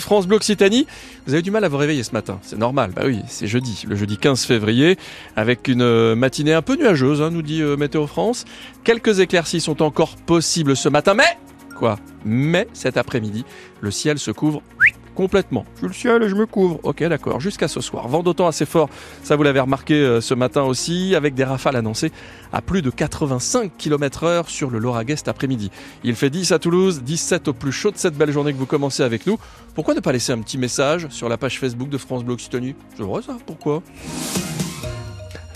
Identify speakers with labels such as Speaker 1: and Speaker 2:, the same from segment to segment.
Speaker 1: France Bleu Occitanie, vous avez du mal à vous réveiller ce matin, c'est normal, bah oui, c'est jeudi, le jeudi 15 février, avec une euh, matinée un peu nuageuse, hein, nous dit euh, Météo France. Quelques éclaircies sont encore possibles ce matin, mais, quoi, mais cet après-midi, le ciel se couvre complètement. Je suis le ciel et je me couvre. Ok, d'accord. Jusqu'à ce soir. Vent d'autant assez fort, ça vous l'avez remarqué euh, ce matin aussi, avec des rafales annoncées à plus de 85 km heure sur le Lauragais cet après-midi. Il fait 10 à Toulouse, 17 au plus chaud de cette belle journée que vous commencez avec nous. Pourquoi ne pas laisser un petit message sur la page Facebook de France Bleu Occitanie? C'est vrai ça, pourquoi?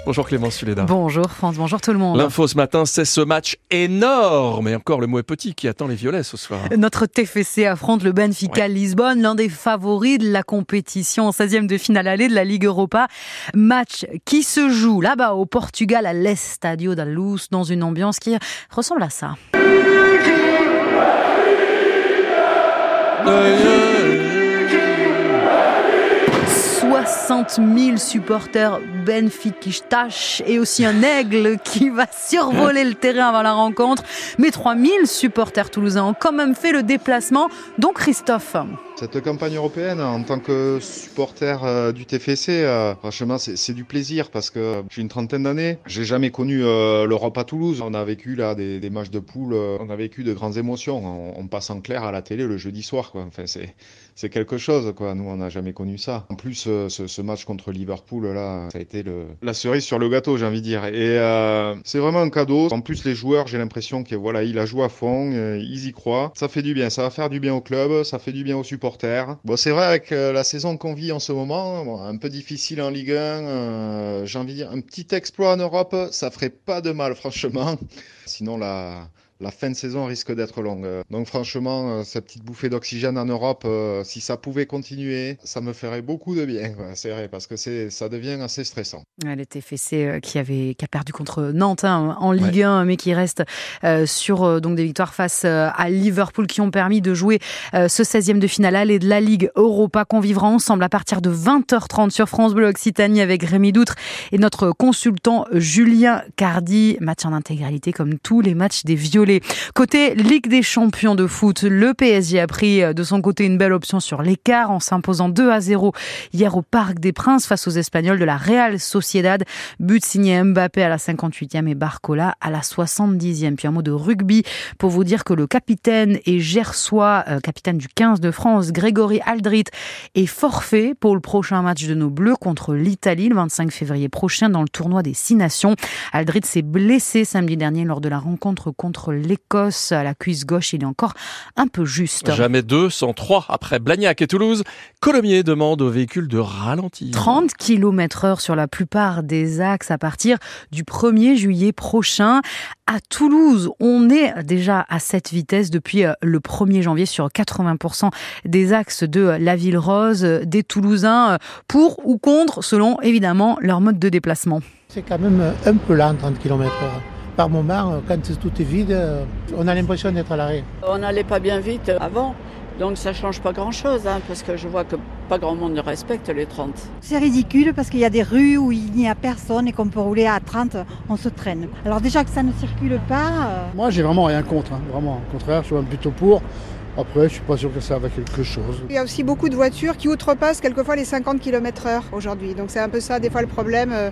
Speaker 1: Bonjour Clémence Suleda.
Speaker 2: Bonjour France, bonjour tout le monde.
Speaker 1: L'info ce matin, c'est ce match énorme, et encore le mot est petit, qui attend les violets ce soir.
Speaker 2: Notre TFC affronte le Benfica Lisbonne, l'un des favoris de la compétition en 16e de finale allée de la Ligue Europa. Match qui se joue là-bas au Portugal à l'Estadio da Luz dans une ambiance qui ressemble à ça. 60 000 supporters benfiquistas et aussi un aigle qui va survoler le terrain avant la rencontre. Mais 3 000 supporters toulousains ont quand même fait le déplacement, dont Christophe.
Speaker 3: Cette campagne européenne, en tant que supporter euh, du TFC, euh, franchement, c'est du plaisir parce que j'ai une trentaine d'années. J'ai jamais connu euh, l'Europe à Toulouse. On a vécu là des, matchs de poule, on a vécu de grandes émotions. On, passe en clair à la télé le jeudi soir. Enfin, c'est quelque chose. Nous, on n'a jamais connu ça. En plus, ce, match contre Liverpool, là, ça a été le, la cerise sur le gâteau, j'ai envie de dire. Et c'est vraiment un cadeau. En plus, les joueurs, j'ai l'impression qu'ils voilà, il a à fond, ils y croient. Ça fait du bien. Ça va faire du bien au club, ça fait du bien aux supporters Bon, c'est vrai, avec euh, la saison qu'on vit en ce moment, un peu difficile en Ligue 1, euh, j'ai envie de dire, un petit exploit en Europe, ça ferait pas de mal, franchement. Sinon, la, la fin de saison risque d'être longue. Donc franchement, euh, cette petite bouffée d'oxygène en Europe, euh, si ça pouvait continuer, ça me ferait beaucoup de bien. C'est vrai, parce que ça devient assez stressant.
Speaker 2: Elle était fessée qui avait qui a perdu contre Nantes hein, en Ligue 1, mais qui reste euh, sur donc des victoires face à Liverpool qui ont permis de jouer ce 16e de finale et de la Ligue Europa qu'on vivra ensemble à partir de 20h30 sur France Bleu Occitanie avec Rémi Doutre et notre consultant Julien Cardi. Match en intégralité comme tous les matchs des Violets Côté Ligue des champions de foot, le PSG a pris euh, de son côté une belle option sur l'écart en s'imposant 2 à 0 hier au Parc des Princes face aux Espagnols de la Real Sociedad. But signé Mbappé à la 58e et Barcola à la 70e. Puis un mot de rugby pour vous dire que le capitaine et gersois, euh, capitaine du 15 de France, Grégory Aldrit, est forfait pour le prochain match de nos Bleus contre l'Italie le 25 février prochain dans le tournoi des Six Nations. Aldrit s'est blessé samedi dernier lors de la rencontre contre l'Écosse à la cuisse gauche. Il est encore un peu juste.
Speaker 1: Jamais deux sans trois. Après Blagnac et Toulouse, Colomiers demande aux véhicules de ralentir.
Speaker 2: 30 km heure sur la plupart des axes à partir du 1er juillet prochain. À Toulouse, on est déjà à cette vitesse depuis euh, le 1er janvier sur 80% des axes de la ville rose des Toulousains euh, pour ou contre selon évidemment leur mode de déplacement.
Speaker 4: C'est quand même un peu lent 30 km heure par moment, quand tout est vide, on a l'impression d'être à l'arrêt.
Speaker 5: On n'allait pas bien vite avant. Donc ça change pas grand-chose, hein, parce que je vois que pas grand monde ne respecte les 30.
Speaker 6: C'est ridicule parce qu'il y a des rues où il n'y a personne et qu'on peut rouler à 30, on se traîne. Alors déjà que ça ne circule pas... Euh...
Speaker 7: Moi j'ai vraiment rien contre, hein, vraiment. Au contraire, je suis plutôt pour. Après, je suis pas sûr que ça va quelque chose.
Speaker 8: Il y a aussi beaucoup de voitures qui outrepassent quelquefois les 50 km heure aujourd'hui. Donc c'est un peu ça des fois le problème. Euh,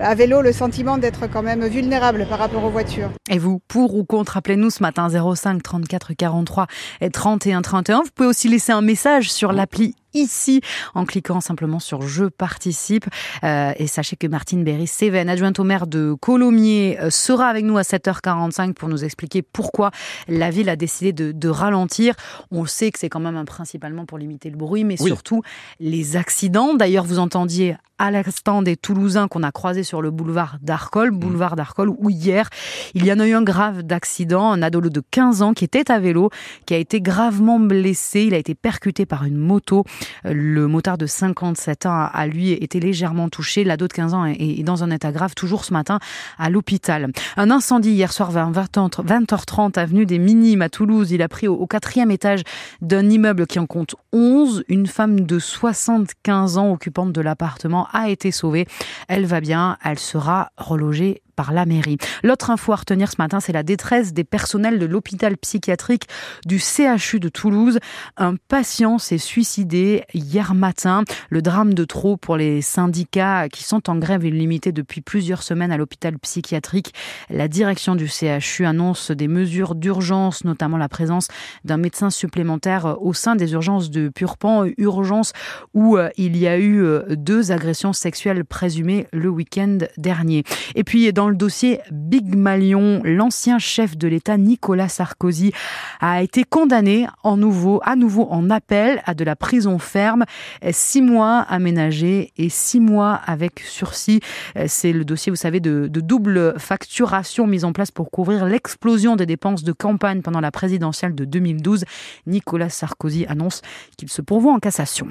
Speaker 8: à vélo le sentiment d'être quand même vulnérable par rapport aux voitures.
Speaker 2: Et vous, pour ou contre, appelez-nous ce matin 05 34 43 et 31 31. Vous pouvez aussi laisser un message sur l'appli ici en cliquant simplement sur Je participe. Euh, et sachez que Martine Berry-Séven, adjointe au maire de Colomiers, euh, sera avec nous à 7h45 pour nous expliquer pourquoi la ville a décidé de, de ralentir. On sait que c'est quand même principalement pour limiter le bruit, mais surtout les accidents. D'ailleurs, vous entendiez à l'instant des Toulousains qu'on a croisés sur le boulevard d'Arcole, mmh. boulevard d'Arcole, où hier, il y en a eu un grave d'accident, un ado de 15 ans qui était à vélo, qui a été gravement blessé. Il a été percuté par une moto. Le motard de 57 ans a lui été légèrement touché. L'ado de 15 ans est dans un état grave, toujours ce matin à l'hôpital. Un incendie hier soir vers 20h30 avenue des Minimes à Toulouse. Il a pris au quatrième étage d'un immeuble qui en compte 11. Une femme de 75 ans occupante de l'appartement a été sauvée. Elle va bien, elle sera relogée par la mairie. L'autre info à retenir ce matin, c'est la détresse des personnels de l'hôpital psychiatrique du CHU de Toulouse. Un patient s'est suicidé hier matin. Le drame de trop pour les syndicats qui sont en grève illimitée depuis plusieurs semaines à l'hôpital psychiatrique. La direction du CHU annonce des mesures d'urgence, notamment la présence d'un médecin supplémentaire au sein des urgences de Purpan, urgence où euh, il y a eu euh, deux agressions sexuelles présumées le week-end dernier. Et puis dans le dossier Big Malion, l'ancien chef de l'État Nicolas Sarkozy a été condamné en nouveau, à nouveau en appel à de la prison ferme, six mois aménagés et six mois avec sursis. C'est le dossier, vous savez, de, de double facturation mise en place pour couvrir l'explosion des dépenses de campagne pendant la présidentielle de 2012. Nicolas Sarkozy annonce qu'il se pourvoit en cassation.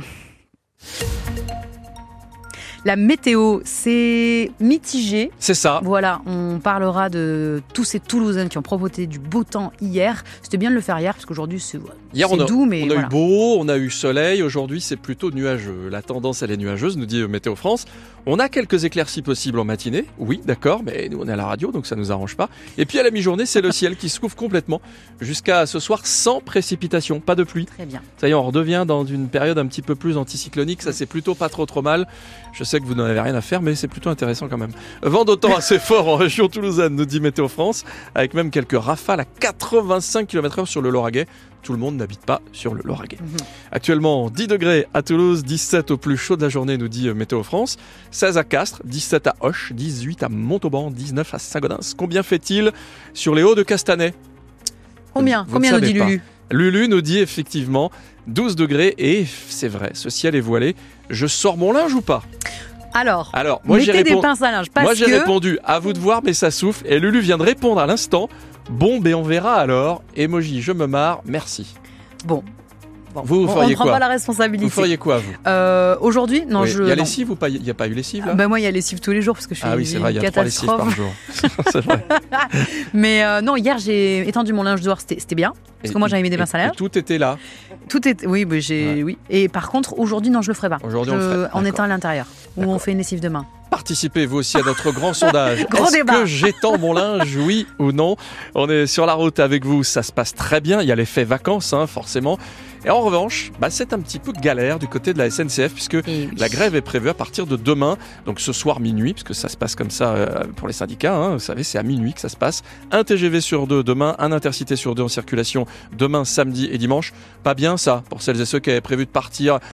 Speaker 2: La météo, c'est mitigé.
Speaker 1: C'est ça.
Speaker 2: Voilà, on parlera de tous ces Toulousains qui ont profité du beau temps hier. C'était bien de le faire hier parce qu'aujourd'hui c'est
Speaker 1: hier on a,
Speaker 2: doux, mais
Speaker 1: on a
Speaker 2: voilà.
Speaker 1: eu beau, on a eu soleil. Aujourd'hui c'est plutôt nuageux. La tendance elle est nuageuse, nous dit Météo France. On a quelques éclaircies possibles en matinée, oui, d'accord, mais nous on est à la radio donc ça nous arrange pas. Et puis à la mi-journée c'est le ciel qui se couvre complètement jusqu'à ce soir sans précipitation, pas de pluie.
Speaker 2: Très bien.
Speaker 1: Ça y est, on redevient dans une période un petit peu plus anticyclonique. Ça c'est plutôt pas trop trop mal. Je sais que vous n'en avez rien à faire, mais c'est plutôt intéressant quand même. Vent d'autant assez fort en région toulousaine, nous dit Météo France, avec même quelques rafales à 85 km/h sur le Lauragais. Tout le monde n'habite pas sur le Lauragais.
Speaker 2: Mhm.
Speaker 1: Actuellement, 10 degrés à Toulouse, 17 au plus chaud de la journée, nous dit Météo France, 16 à Castres, 17 à Auch, 18 à Montauban, 19 à Saint-Gaudens. Combien fait-il sur les hauts de Castanet
Speaker 2: Combien
Speaker 1: Vous
Speaker 2: Combien nous dit. Lulu?
Speaker 1: Lulu nous dit effectivement 12 degrés et c'est vrai, ce ciel est voilé. Je sors mon linge ou pas?
Speaker 2: Alors,
Speaker 1: Alors, moi j'ai
Speaker 2: mettez des
Speaker 1: répondu.
Speaker 2: pinces à linge parce
Speaker 1: Moi j'ai
Speaker 2: que
Speaker 1: répondu, à vous de voir, mais ça souffle. Et Lulu vient de répondre à l'instant. Bon, ben on verra alors. Emoji, je me marre, merci.
Speaker 2: bon. Bon,
Speaker 1: Vous, vous
Speaker 2: on- ne prend
Speaker 1: quoi
Speaker 2: pas la
Speaker 1: Vous
Speaker 2: responsabilité.
Speaker 1: feriez quoi, vous
Speaker 2: Euh, Aujourd'hui, non,
Speaker 1: Oui,
Speaker 2: je.
Speaker 1: Il y a
Speaker 2: non.
Speaker 1: lessive ou pas Il n'y a pas eu lessive là
Speaker 2: Ben moi, il y a lessive tous les jours parce que je suis
Speaker 1: Ah oui, c'est
Speaker 2: une
Speaker 1: vrai, il y a trois lessives
Speaker 2: catastrophe.
Speaker 1: par jour. c'est vrai.
Speaker 2: Mais euh, non, hier, j'ai étendu mon linge dehors, c'était c'était bien. Parce que moi, j'avais mis des pinces à linge.
Speaker 1: Tout était là.
Speaker 2: Tout est. Oui, mais j'ai. Oui. Et par contre, aujourd'hui, non, je le ferai pas.
Speaker 1: Aujourd'hui, on
Speaker 2: Je-
Speaker 1: le ferait.
Speaker 2: En
Speaker 1: D'accord.
Speaker 2: étant à l'intérieur. Ou on fait une lessive demain.
Speaker 1: Participez vous aussi à notre grand sondage.
Speaker 2: Grand
Speaker 1: Est-ce que j'étends mon linge, oui ou non? On est sur la route avec vous, ça se passe très bien. Il y a l'effet vacances, hein, forcément. Et en revanche, bah, c'est un petit peu galère du côté de la SNCF puisque
Speaker 2: oui.
Speaker 1: la grève est prévue à partir de demain, donc ce soir minuit, puisque ça se passe comme ça euh, pour les syndicats. hein, vous savez, c'est à minuit que ça se passe. Un TGV sur deux demain, un intercité sur deux en circulation demain, samedi et dimanche. Pas bien ça pour celles et ceux qui avaient prévu de partir